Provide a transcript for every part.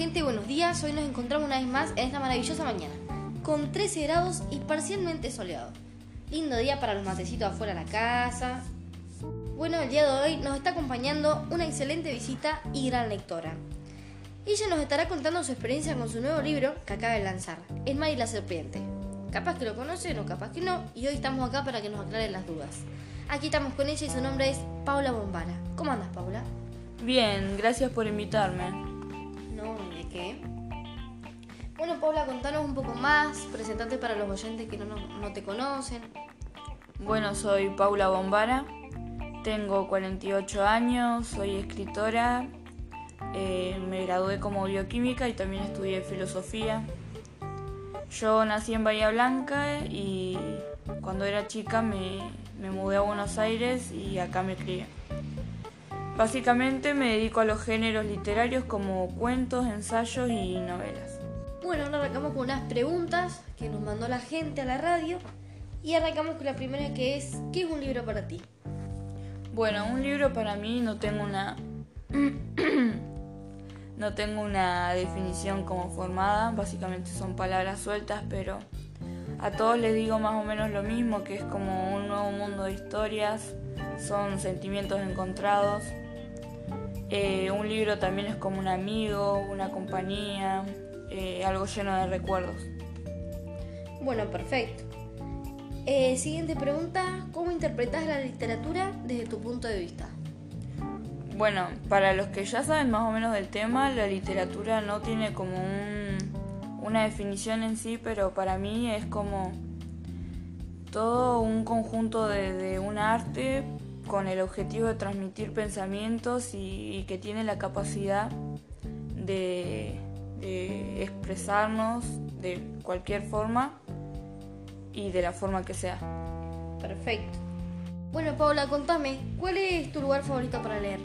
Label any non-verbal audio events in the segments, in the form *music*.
gente? Buenos días. Hoy nos encontramos una vez más en esta maravillosa mañana, con 13 grados y parcialmente soleado. Lindo día para los matecitos afuera de la casa. Bueno, el día de hoy nos está acompañando una excelente visita y gran lectora. Ella nos estará contando su experiencia con su nuevo libro que acaba de lanzar, El mar y la serpiente. Capaz que lo conocen o capaz que no, y hoy estamos acá para que nos aclaren las dudas. Aquí estamos con ella y su nombre es Paula Bombana. ¿Cómo andas, Paula? Bien, gracias por invitarme. Bueno, Paula, contanos un poco más, presentate para los oyentes que no, no te conocen. Bueno, soy Paula Bombara, tengo 48 años, soy escritora, eh, me gradué como bioquímica y también estudié filosofía. Yo nací en Bahía Blanca y cuando era chica me, me mudé a Buenos Aires y acá me crié. Básicamente me dedico a los géneros literarios como cuentos, ensayos y novelas. Bueno, ahora arrancamos con unas preguntas que nos mandó la gente a la radio y arrancamos con la primera que es ¿qué es un libro para ti? Bueno, un libro para mí no tengo una *clears throat* no tengo una definición como formada, básicamente son palabras sueltas, pero a todos les digo más o menos lo mismo, que es como un nuevo mundo de historias, son sentimientos encontrados. Eh, un libro también es como un amigo, una compañía, eh, algo lleno de recuerdos. Bueno, perfecto. Eh, siguiente pregunta, ¿cómo interpretas la literatura desde tu punto de vista? Bueno, para los que ya saben más o menos del tema, la literatura no tiene como una definición en sí, pero para mí es como todo un conjunto de un arte con el objetivo de transmitir pensamientos y, que tiene la capacidad de, expresarnos de cualquier forma y de la forma que sea. Perfecto. Bueno, Paula, contame, ¿cuál es tu lugar favorito para leer?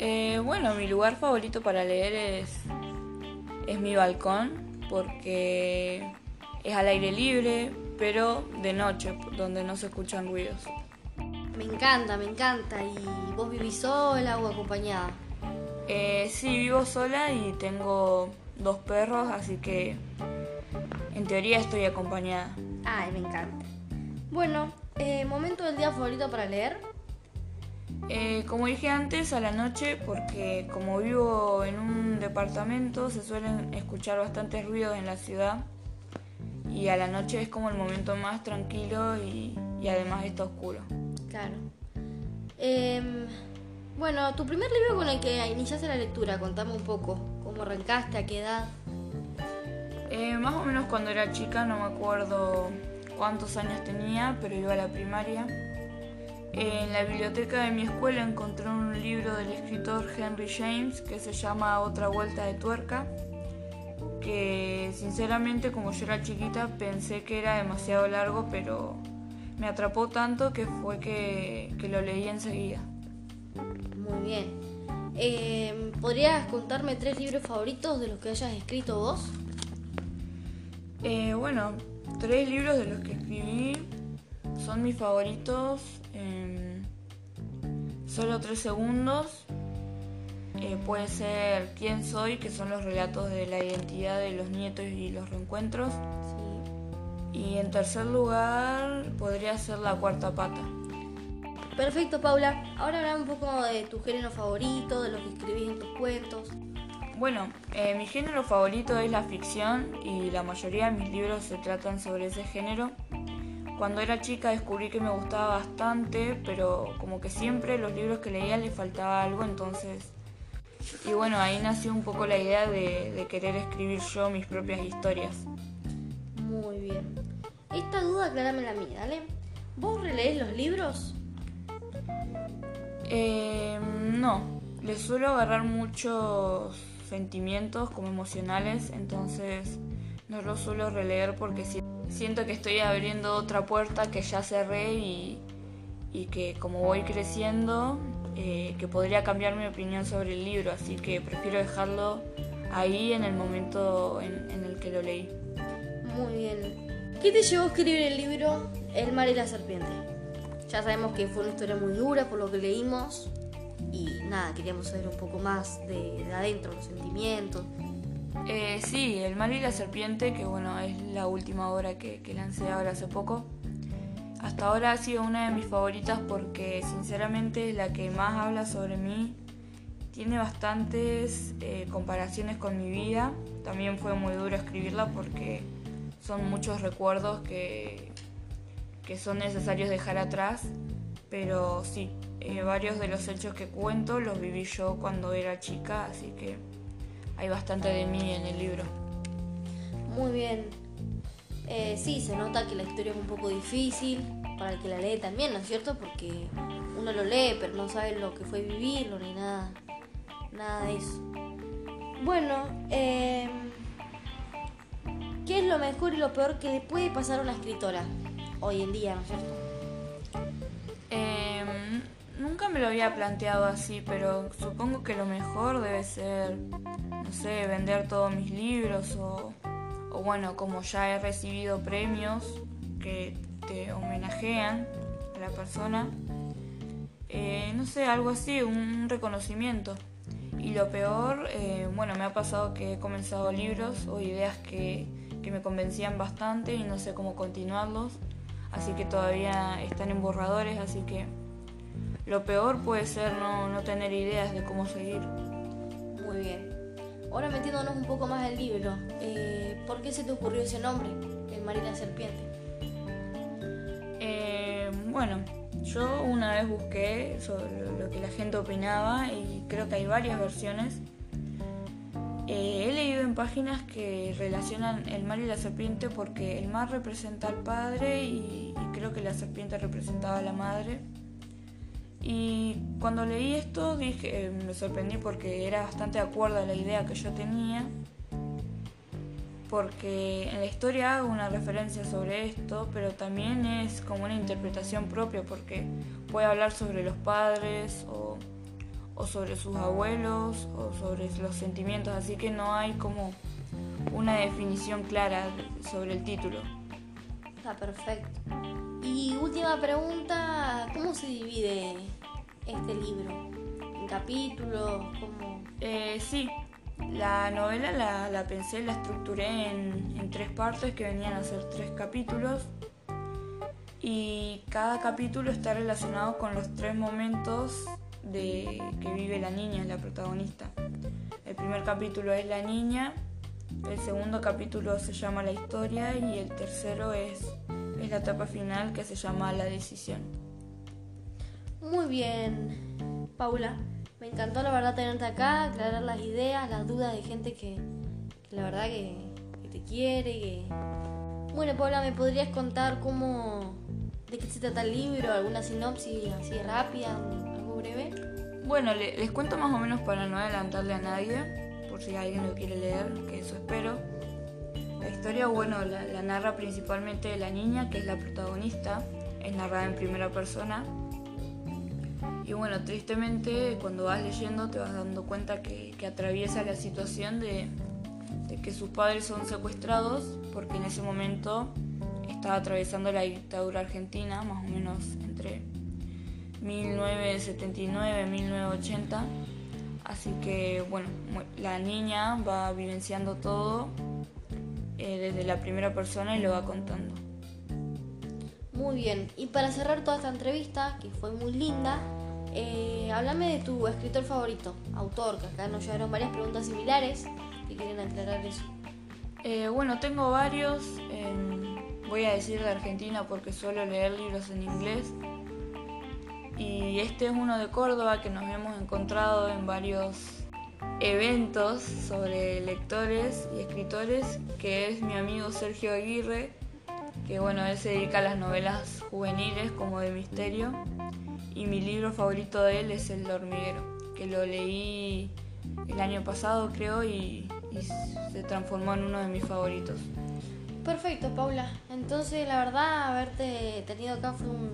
Eh, bueno, mi lugar favorito para leer es, es mi balcón, porque es al aire libre, pero de noche, donde no se escuchan ruidos. Me encanta, me encanta. ¿Y vos vivís sola o acompañada? Eh, sí, vivo sola y tengo dos perros, así que en teoría estoy acompañada. Ay, me encanta. Bueno, eh, ¿momento del día favorito para leer? Eh, como dije antes, a la noche, porque como vivo en un departamento, se suelen escuchar bastantes ruidos en la ciudad. Y a la noche es como el momento más tranquilo y además está oscuro. Claro. Em, bueno, tu primer libro con el que iniciaste la lectura, contame un poco. ¿Cómo arrancaste? ¿A qué edad? Eh, más o menos cuando era chica, no me acuerdo cuántos años tenía, pero iba a la primaria. En la biblioteca de mi escuela encontré un libro del escritor Henry James que se llama Otra vuelta de tuerca, que sinceramente como yo era chiquita pensé que era demasiado largo, pero me atrapó tanto que fue que, lo leí enseguida. Muy bien. Eh, ¿Podrías contarme tres libros favoritos de los que hayas escrito vos? Eh, bueno, tres libros de los que escribí son mis favoritos. Em, solo tres segundos. Eh, puede ser Quién soy, que son los relatos de la identidad de los nietos y los reencuentros. Y en tercer lugar podría ser la cuarta pata. Perfecto, Paula. Ahora hablamos un poco de tu género favorito, de lo que escribís en tus cuentos. Bueno, eh, mi género favorito es la ficción y la mayoría de mis libros se tratan sobre ese género. Cuando era chica descubrí que me gustaba bastante, pero como que siempre los libros que leía le faltaba algo, entonces... Y bueno, ahí nació un poco la idea de, de querer escribir yo mis propias historias. Muy bien. Esta duda aclárame la mía, ¿dale? ¿Vos relees los libros? Eh, no, les suelo agarrar muchos sentimientos como emocionales, entonces no los suelo releer porque siento que estoy abriendo otra puerta que ya cerré y, que como voy creciendo, eh, que podría cambiar mi opinión sobre el libro, así que prefiero dejarlo ahí en el momento en el que lo leí. Muy bien. ¿Qué te llevó a escribir el libro El mar y la serpiente? Ya sabemos que fue una historia muy dura por lo que leímos, y nada, queríamos saber un poco más de, de adentro, los sentimientos. Eh, sí, El mal y la serpiente, que bueno, es la última obra que, que lancé ahora hace poco. Hasta ahora ha sido una de mis favoritas porque sinceramente es la que más habla sobre mí. Tiene bastantes eh, comparaciones con mi vida. También fue muy duro escribirla porque son muchos recuerdos que, que son necesarios dejar atrás. Pero sí, eh, varios de los hechos que cuento los viví yo cuando era chica, así que hay bastante de mí en el libro. Muy bien. Eh, sí, se nota que la historia es un poco difícil para el que la lee también, ¿no es cierto? Porque uno lo lee, pero no sabe lo que fue vivirlo ni nada, nada de eso. Bueno, eh, ¿qué es lo mejor y lo peor que le puede pasar a una escritora hoy en día, ¿no es cierto? Eh, nunca me lo había planteado así, pero supongo que lo mejor debe ser, no sé, vender todos mis libros o, o bueno, como ya he recibido premios que te homenajean a la persona, eh, no sé, algo así, un reconocimiento. Y lo peor, eh, bueno, me ha pasado que he comenzado libros o ideas que, que me convencían bastante y no sé cómo continuarlos, así que todavía están en borradores, así que lo peor puede ser no, no tener ideas de cómo seguir. Muy bien. Ahora metiéndonos un poco más al libro, eh, ¿por qué se te ocurrió ese nombre, el mar y la serpiente? Eh, bueno, yo una vez busqué sobre lo que la gente opinaba y creo que hay varias versiones. Eh, he leído en páginas que relacionan el mar y la serpiente porque el mar representa al padre y, creo que la serpiente representaba a la madre. Y cuando leí esto dije, eh, me sorprendí porque era bastante de acuerdo a la idea que yo tenía, porque en la historia hago una referencia sobre esto, pero también es como una interpretación propia, porque puede hablar sobre los padres o, o sobre sus abuelos o sobre los sentimientos, así que no hay como una definición clara sobre el título. Está perfecto. Y última pregunta, ¿cómo se divide este libro? ¿En capítulos? ¿Cómo? Eh, sí, la novela la, la pensé, la estructuré en, en tres partes que venían a ser tres capítulos y cada capítulo está relacionado con los tres momentos de que vive la niña, la protagonista. El primer capítulo es la niña, el segundo capítulo se llama la historia y el tercero es, es la etapa final que se llama la decisión. Muy bien, Paula. Me encantó la verdad tenerte acá, aclarar las ideas, las dudas de gente que, la verdad que, te quiere. Que... Bueno, Paula, ¿me podrías contar cómo, de qué se trata el libro? ¿Alguna sinopsis así rápida, breve? Bueno, le- les cuento más o menos para no adelantarle a nadie, por si alguien lo quiere leer, que eso espero. La historia, bueno, la, la narra principalmente la niña, que es la protagonista, es narrada en primera persona. Y bueno, tristemente cuando vas leyendo te vas dando cuenta que, atraviesa la situación de que sus padres son secuestrados, porque en ese momento estaba atravesando la dictadura argentina, más o menos entre 1979, 1980. Así que bueno, la niña va vivenciando todo eh, desde la primera persona y lo va contando. Muy bien, y para cerrar toda esta entrevista, que fue muy linda, eh, háblame de tu escritor favorito, autor, que acá nos llegaron varias preguntas similares que quieren aclarar eso. Eh, bueno, tengo varios. em, voy a decir de Argentina porque suelo leer libros en inglés. Y este es uno de Córdoba que nos hemos encontrado en varios eventos sobre lectores y escritores, que es mi amigo Sergio Aguirre, que bueno, él se dedica a las novelas juveniles como de misterio. Y mi libro favorito de él es El hormiguero, que lo leí el año pasado creo y, se transformó en uno de mis favoritos. Perfecto, Paula. Entonces, la verdad, haberte tenido acá fue un,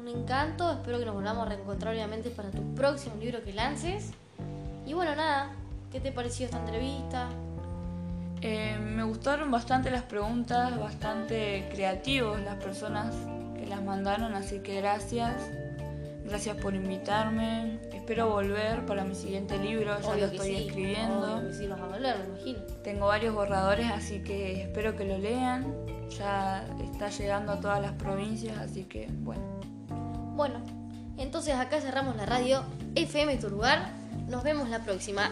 un encanto. Espero que nos volvamos a reencontrar obviamente para tu próximo libro que lances. Y bueno, nada, ¿qué te pareció esta entrevista? Eh, me gustaron bastante las preguntas, bastante creativos las personas que las mandaron, así que gracias. Gracias por invitarme. Espero volver para mi siguiente libro, ya lo estoy escribiendo. Vas a volver, imagino. Tengo varios borradores, así que espero que lo lean. Ya está llegando a todas las provincias, así que bueno. Bueno, entonces acá cerramos la radio FM Tu Lugar. Nos vemos la próxima.